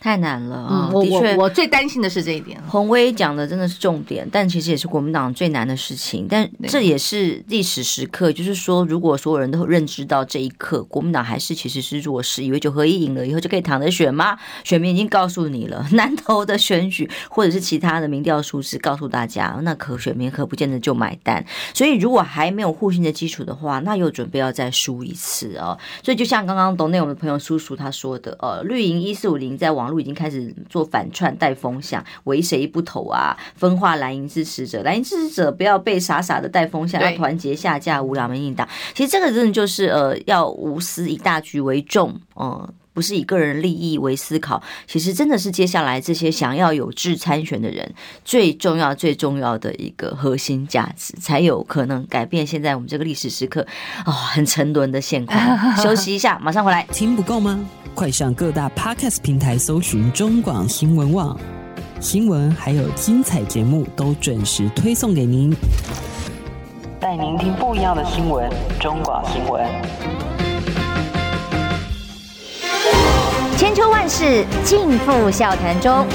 太难了嗯！我我我最担心的是这一点。洪威讲的真的是重点，但其实也是国民党最难的事情。但这也是历史时刻，就是说，如果所有人都认知到这一刻，国民党还是其实是弱势，以为九合一赢了以后就可以躺着选吗？选民已经告诉你了，南投的选举或者是其他的民调数字告诉大家，那可选民可不见得就买单。所以如果还没有互信的基础的话，那又准备要再输一次哦。所以就像刚刚懂内容的朋友叔叔他说的，呃，绿营一四五零在。网络已经开始做反串带风向，为谁不投啊？分化蓝营支持者，蓝营支持者不要被傻傻的带风向，要团结下架无聊民进党。其实这个真的就是呃，要无私以大局为重，嗯、呃，不是以个人利益为思考。其实真的是接下来这些想要有志参选的人最重要、最重要的一个核心价值，才有可能改变现在我们这个历史时刻啊、哦，很沉沦的现况。休息一下，马上回来。听不够吗？快上各大 Podcast 平台搜寻中广新闻网新闻，还有精彩节目都准时推送给您，带您听不一样的新闻。中广新闻，千秋万世尽付笑谈中。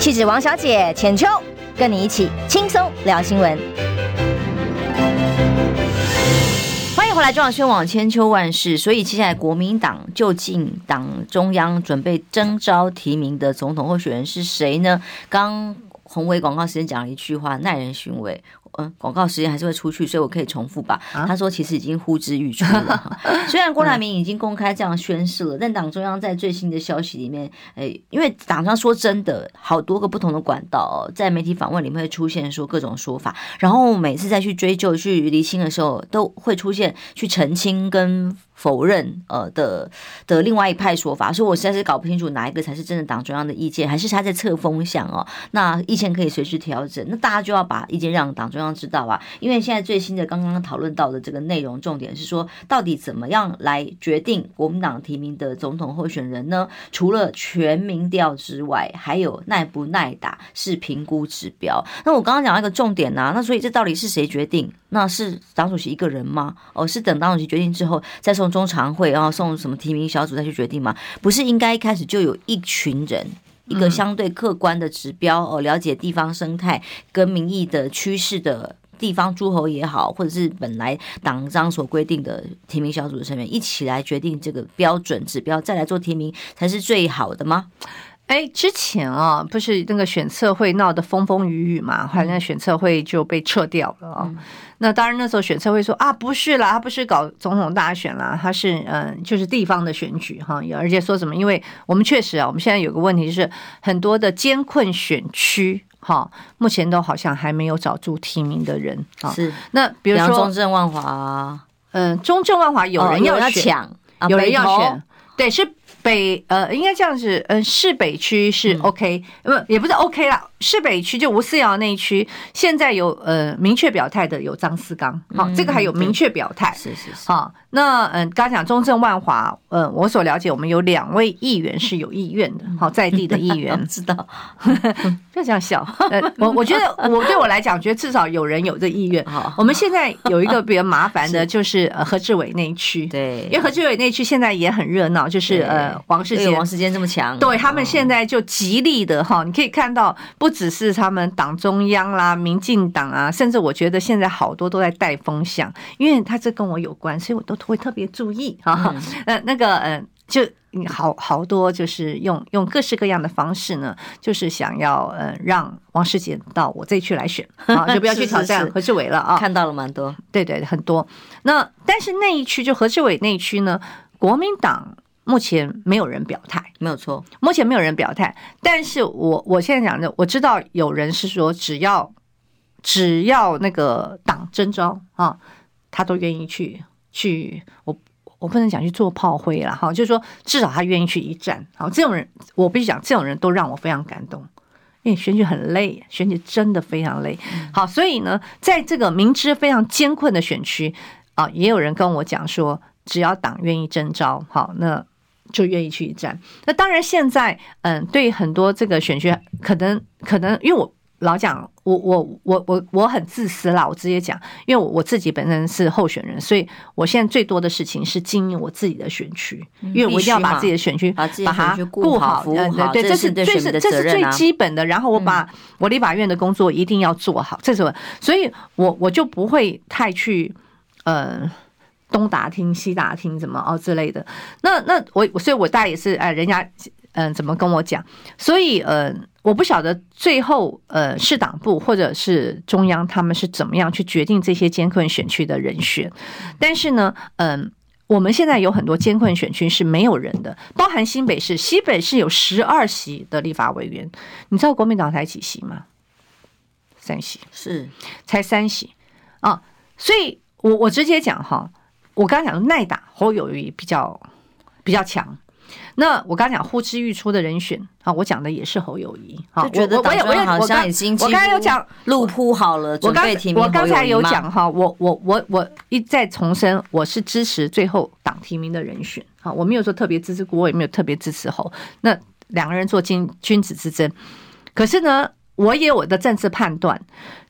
气质王小姐浅秋，跟你一起轻松聊新闻。欢迎回来中央宣网千秋万世，所以接下来国民党究竟党中央准备征召提名的总统候选人是谁呢？刚鸿薇广告时间讲了一句话，耐人寻味。嗯，广告时间还是会出去，所以我可以重复吧。他说，其实已经呼之欲出了。虽然郭台铭已经公开这样宣誓了，但党中央在最新的消息里面，诶，因为党中央说真的，好多个不同的管道在媒体访问里面会出现说各种说法，然后每次再去追究、去厘清的时候，都会出现去澄清跟。否认呃的的另外一派说法，所以我实在是搞不清楚哪一个才是真的党中央的意见，还是他在测风向哦？那意见可以随时调整，那大家就要把意见让党中央知道啊。因为现在最新的刚刚讨论到的这个内容，重点是说到底怎么样来决定国民党提名的总统候选人呢？除了全民调之外，还有耐不耐打是评估指标。那我刚刚讲到一个重点呐、啊，那所以这到底是谁决定？那是党主席一个人吗？哦，是等党主席决定之后再送中常会，然后送什么提名小组再去决定吗？不是应该一开始就有一群人，一个相对客观的指标哦，了解地方生态跟民意的趋势的地方诸侯也好，或者是本来党章所规定的提名小组的成员一起来决定这个标准指标，再来做提名才是最好的吗？哎，之前啊，不是那个选测会闹得风风雨雨嘛，后来那选测会就被撤掉了啊。嗯、那当然那时候选测会说啊，不是啦，他不是搞总统大选啦，他是嗯、呃，就是地方的选举哈。而且说什么，因为我们确实啊，我们现在有个问题就是很多的艰困选区哈，目前都好像还没有找出提名的人啊。是，那比如说中正万华，嗯，中正万华有人要抢，哦、有人要选，啊、对是。北呃，应该这样子，嗯，市北区是 OK，不、嗯、也不是 OK 啦。市北区就吴思瑶那一区，现在有呃明确表态的有张思刚，好，这个还有明确表态，是是是。好，那嗯，刚刚讲中正万华，嗯，我所了解，我们有两位议员是有意愿的，好，在地的议员。知道，不要这样笑。我我觉得我对我来讲，觉得至少有人有这意愿。好，我们现在有一个比较麻烦的，就是呃何志伟那一区，对，因为何志伟那一区现在也很热闹，就是呃王世坚，王世坚这么强，对他们现在就极力的哈，你可以看到不。只是他们党中央啦、民进党啊，甚至我觉得现在好多都在带风向，因为他这跟我有关，所以我都会特别注意 哈。呃，那个呃，就好好多，就是用用各式各样的方式呢，就是想要呃让王世杰到我这一区来选 啊，就不要去挑战何志伟了啊。看到了蛮多，对对，很多。那但是那一区就何志伟那一区呢，国民党目前没有人表态，没有错，目前没有人表态。但是我我现在讲的，我知道有人是说，只要只要那个党征召啊，他都愿意去去我。我不能讲去做炮灰了哈，就是说至少他愿意去一战。好，这种人我必须讲，这种人都让我非常感动。因为选举很累，选举真的非常累。好，所以呢，在这个明知非常艰困的选区啊，也有人跟我讲说，只要党愿意征召，好，那就愿意去一战。那当然，现在嗯，对很多这个选区，可能可能因为我。老讲，我我我我我很自私啦，我直接讲，因为我我自己本身是候选人，所以我现在最多的事情是经营我自己的选区，因为我一定要把自己的选区把它顾好，对对，这是这是这是最基本的。然后我把我立法院的工作一定要做好，这是我，所以我我就不会太去呃东打听西打听怎么哦之类的。那那我所以，我大概也是哎，人家嗯怎么跟我讲，所以呃。我不晓得最后呃市党部或者是中央他们是怎么样去决定这些艰困选区的人选，但是呢，嗯，我们现在有很多艰困选区是没有人的，包含新北市，西北市有十二席的立法委员，你知道国民党才几席吗？三席，是才三席啊，所以我我直接讲哈，我刚刚讲的耐打侯友谊比较比较强。那我刚刚讲呼之欲出的人选啊，我讲的也是侯友谊啊，我觉得党中央好像已经我刚才有讲路铺好了，准备提名？我刚才有讲哈，我我我我一再重申，我是支持最后党提名的人选啊，我没有说特别支持郭，我也没有特别支持侯，那两个人做君君子之争，可是呢。我也有我的政治判断，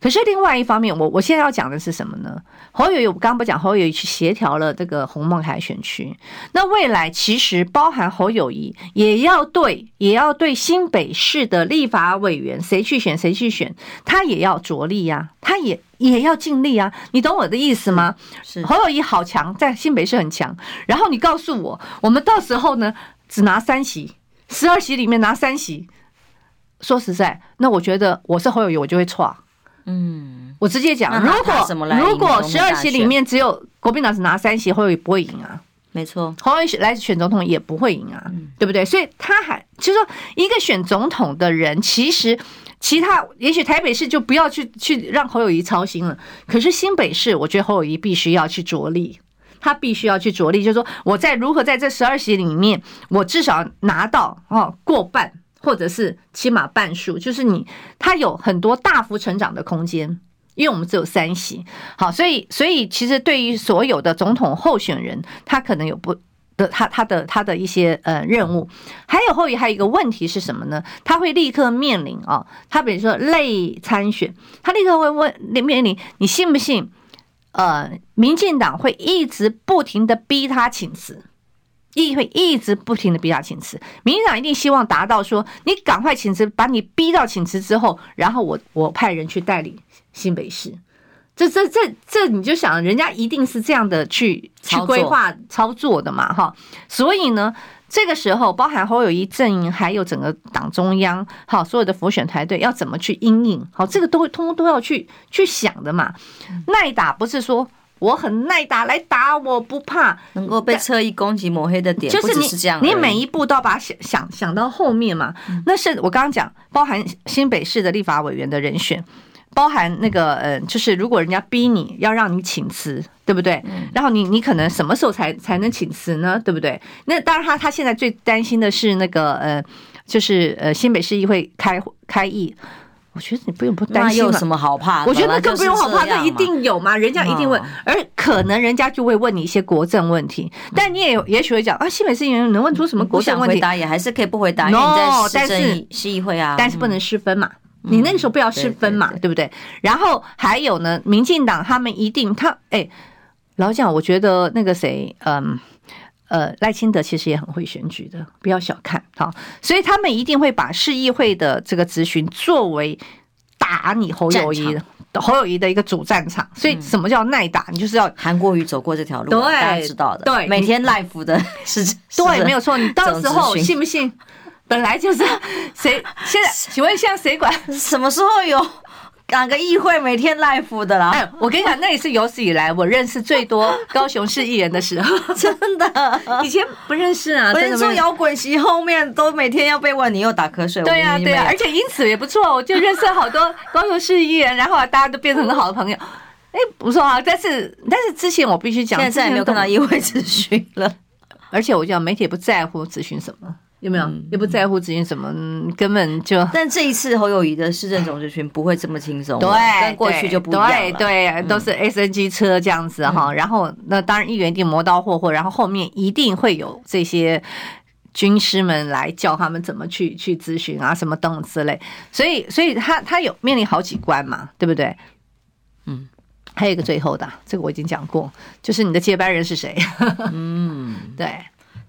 可是另外一方面，我我现在要讲的是什么呢？侯友宜，我刚刚不讲侯友宜去协调了这个洪孟凯选区，那未来其实包含侯友谊也要对，也要对新北市的立法委员谁去选谁去选，他也要着力呀、啊，他也也要尽力啊，你懂我的意思吗？是侯友谊好强，在新北市很强，然后你告诉我，我们到时候呢只拿三席，十二席里面拿三席。说实在，那我觉得我是侯友谊，我就会错。嗯，我直接讲，如果如果十二席里面只有国民党是拿三席，侯友宜不会赢啊。没错，侯友谊来选总统也不会赢啊，对不对？所以他还就是说，一个选总统的人，其实其他也许台北市就不要去去让侯友谊操心了。可是新北市，我觉得侯友谊必须要去着力，他必须要去着力，就是说我在如何在这十二席里面，我至少拿到哦过半。或者是起码半数，就是你他有很多大幅成长的空间，因为我们只有三席，好，所以所以其实对于所有的总统候选人，他可能有不的他他的他的一些呃任务，还有后续还有一个问题是什么呢？他会立刻面临啊，他比如说类参选，他立刻会问面临，你信不信？呃，民进党会一直不停的逼他请辞。议会一直不停的逼他请辞，民进党一定希望达到说，你赶快请辞，把你逼到请辞之后，然后我我派人去代理新北市，这这这这你就想，人家一定是这样的去去规划操作的嘛，哈，所以呢，这个时候包含侯友谊阵营，还有整个党中央，好，所有的浮选团队要怎么去因应，好，这个都会通通都要去去想的嘛，耐打不是说。我很耐打，来打我不怕，能够被侧翼攻击抹黑的点，就是你是这样，你每一步都要把它想想想到后面嘛。嗯、那是我刚刚讲，包含新北市的立法委员的人选，包含那个呃，就是如果人家逼你要让你请辞，对不对？嗯、然后你你可能什么时候才才能请辞呢？对不对？那当然，他他现在最担心的是那个呃，就是呃新北市议会开开议。我觉得你不用不担心，那有什么好怕的？我觉得更不用好怕，那一定有嘛，人家一定问，而可能人家就会问你一些国政问题，但你也也许会讲啊，新北市议员能问出什么国政问题？回答也还是可以不回答。no，但是市议会啊，但是不能失分嘛，你那个时候不要失分嘛，对不对？然后还有呢，民进党他们一定他哎，老蒋，我觉得那个谁，嗯。呃，赖清德其实也很会选举的，不要小看好，所以他们一定会把市议会的这个咨询作为打你侯友谊的侯友谊的一个主战场。所以什么叫耐打？你就是要韩国瑜走过这条路，对，大家知道的。对，每天 life 的是，对，没有错。你到时候信不信？本来就是谁？现在请问现在谁管？什么时候有？哪个议会每天 live 的啦？哎，我跟你讲，那也是有史以来我认识最多高雄市议员的时候，真的，以前不认识啊。我坐摇滚席后面都每天要被问，你又打瞌睡。对呀、啊，对呀、啊，而且因此也不错，我就认识好多高雄市议员，然后大家都变成很好的朋友。哎，不错啊。但是但是之前我必须讲，现在也没有看到议会咨询了，而且我讲媒体不在乎咨询什么。有没有？也不在乎质询什么，根本就。但这一次侯友谊的市政总质询不会这么轻松，对，跟过去就不一样对，对，都是 SNG 车这样子哈。然后那当然议员一定磨刀霍霍，然后后面一定会有这些军师们来教他们怎么去去咨询啊，什么等之类。所以，所以他他有面临好几关嘛，对不对？嗯，还有一个最后的，这个我已经讲过，就是你的接班人是谁？嗯，对。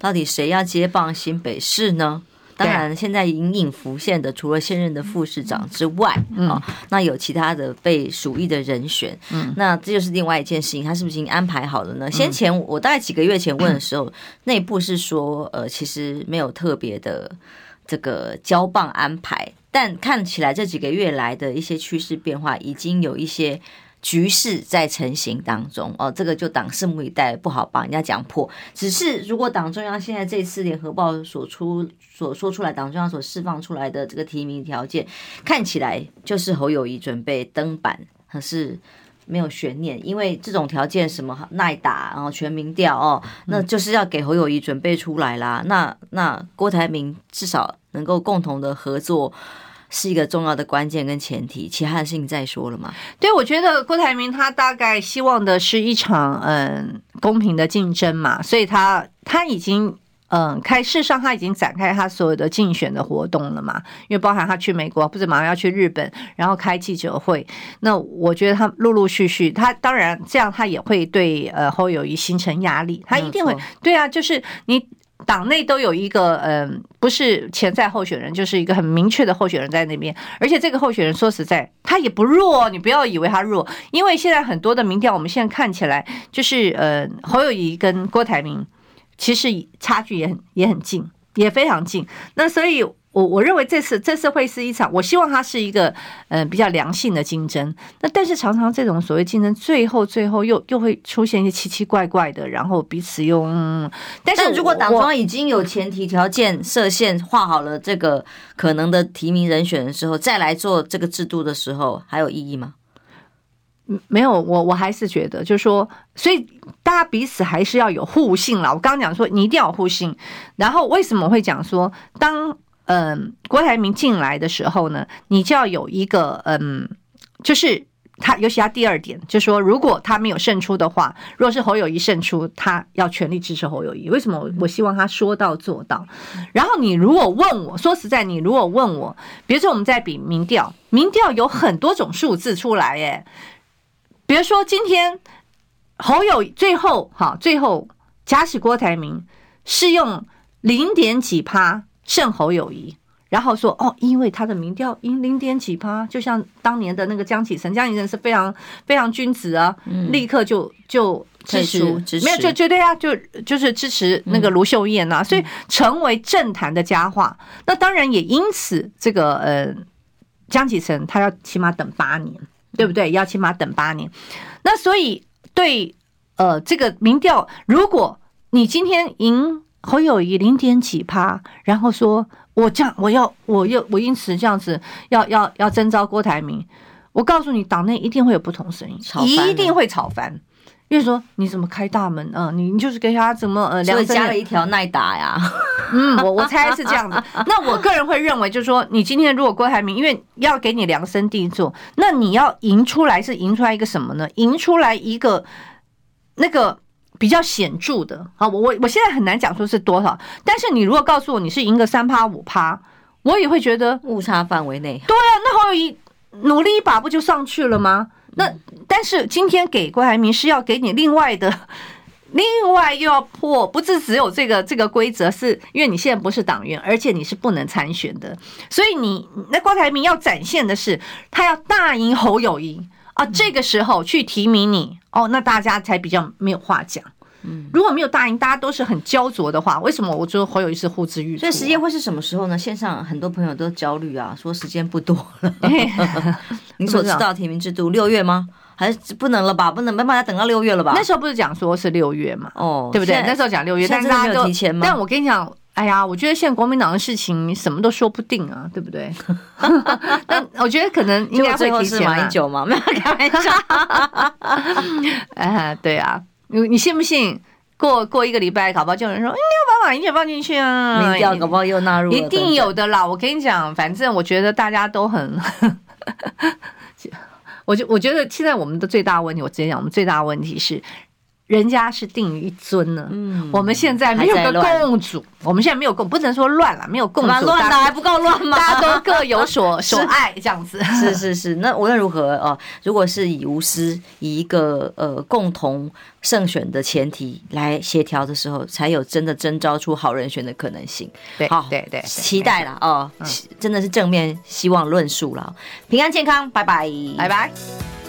到底谁要接棒新北市呢？当然，现在隐隐浮现的，除了现任的副市长之外，嗯、哦，那有其他的被属意的人选，嗯，那这就是另外一件事情，他是不是已经安排好了呢？嗯、先前我大概几个月前问的时候，内部是说，呃，其实没有特别的这个交棒安排，但看起来这几个月来的一些趋势变化，已经有一些。局势在成型当中哦，这个就党拭目以待，不好把人家讲破。只是如果党中央现在这次联合报所出所说出来，党中央所释放出来的这个提名条件，看起来就是侯友谊准备登板，可是没有悬念，因为这种条件什么耐打，然后全民调哦，那就是要给侯友谊准备出来啦。那那郭台铭至少能够共同的合作。是一个重要的关键跟前提，其他的事情再说了嘛？对，我觉得郭台铭他大概希望的是一场嗯公平的竞争嘛，所以他他已经嗯开，事实上他已经展开他所有的竞选的活动了嘛，因为包含他去美国，不是马上要去日本，然后开记者会。那我觉得他陆陆续续，他当然这样他也会对呃侯友谊形成压力，他一定会对啊，就是你。党内都有一个嗯，不是潜在候选人，就是一个很明确的候选人在那边，而且这个候选人说实在，他也不弱，你不要以为他弱，因为现在很多的民调，我们现在看起来就是呃，侯友谊跟郭台铭其实差距也很也很近，也非常近，那所以。我我认为这次这次会是一场，我希望它是一个嗯比较良性的竞争。那但是常常这种所谓竞争，最后最后又又会出现一些奇奇怪怪的，然后彼此又嗯。但是如果党方已经有前提条件设限画好了这个可能的提名人选的时候，再来做这个制度的时候，还有意义吗？没有，我我还是觉得，就是说，所以大家彼此还是要有互信了。我刚刚讲说，你一定要有互信。然后为什么会讲说当？嗯，郭台铭进来的时候呢，你就要有一个嗯，就是他，尤其他第二点，就说，如果他没有胜出的话，若是侯友谊胜出，他要全力支持侯友谊。为什么？我希望他说到做到。然后你如果问我，说实在，你如果问我，比如说我们在比民调，民调有很多种数字出来，耶。比如说今天侯友最后哈，最后假使郭台铭是用零点几趴。胜侯友谊，然后说哦，因为他的民调赢零点几趴，就像当年的那个江启臣，江启臣是非常非常君子啊，嗯、立刻就就支持，支持没有就绝对啊，就就是支持那个卢秀燕呐、啊，嗯、所以成为政坛的佳话。嗯、那当然也因此，这个呃江启臣他要起码等八年，对不对？要起码等八年。那所以对呃这个民调，如果你今天赢。侯友谊零点几趴，然后说我这样，我要，我要，我因此这样子要要要征召郭台铭。我告诉你，党内一定会有不同声音，一定会吵翻。因为说你怎么开大门啊？你你就是给他怎么呃，所以加了一条耐打呀。嗯，我我猜是这样子。那我个人会认为，就是说，你今天如果郭台铭，因为要给你量身定做，那你要赢出来是赢出来一个什么呢？赢出来一个那个。比较显著的啊，我我我现在很难讲说是多少，但是你如果告诉我你是赢个三趴五趴，我也会觉得误差范围内。对啊，那侯友宜努力一把不就上去了吗？那但是今天给郭台铭是要给你另外的，另外又要破，不是只有这个这个规则，是因为你现在不是党员，而且你是不能参选的，所以你那郭台铭要展现的是他要大赢侯友宜。啊，这个时候去提名你哦，那大家才比较没有话讲。嗯，如果没有答应，大家都是很焦灼的话，为什么我觉得侯友宜是呼之欲出？所以时间会是什么时候呢？线上很多朋友都焦虑啊，说时间不多了。你所知道提名制度六月吗？还是不能了吧？不能，没办法等到六月了吧？那时候不是讲说是六月嘛？哦，对不对？那时候讲六月，但是大家都提前吗？但我跟你讲，哎呀，我觉得现在国民党的事情什么都说不定啊，对不对？但我觉得可能应该会提前马英九嘛，没有开玩笑。哎，对啊。你你信不信？过过一个礼拜，搞不好就有人说：“你，要把马英九放进去啊！”民调搞不好又纳入，一定有的啦。我跟你讲，反正我觉得大家都很，我就我觉得现在我们的最大问题，我直接讲，我们最大问题是。人家是定于一尊呢，嗯，我们现在没有个共主，我们现在没有共，不能说乱了，没有共主，乱的还不够乱吗？大家都各有所 所爱，这样子。是是是，那无论如何哦，如果是以无私，以一个呃共同胜选的前提来协调的时候，才有真的征召出好人选的可能性。对，好，对对，期待了哦，真的是正面希望论述了，平安健康，拜拜，拜拜。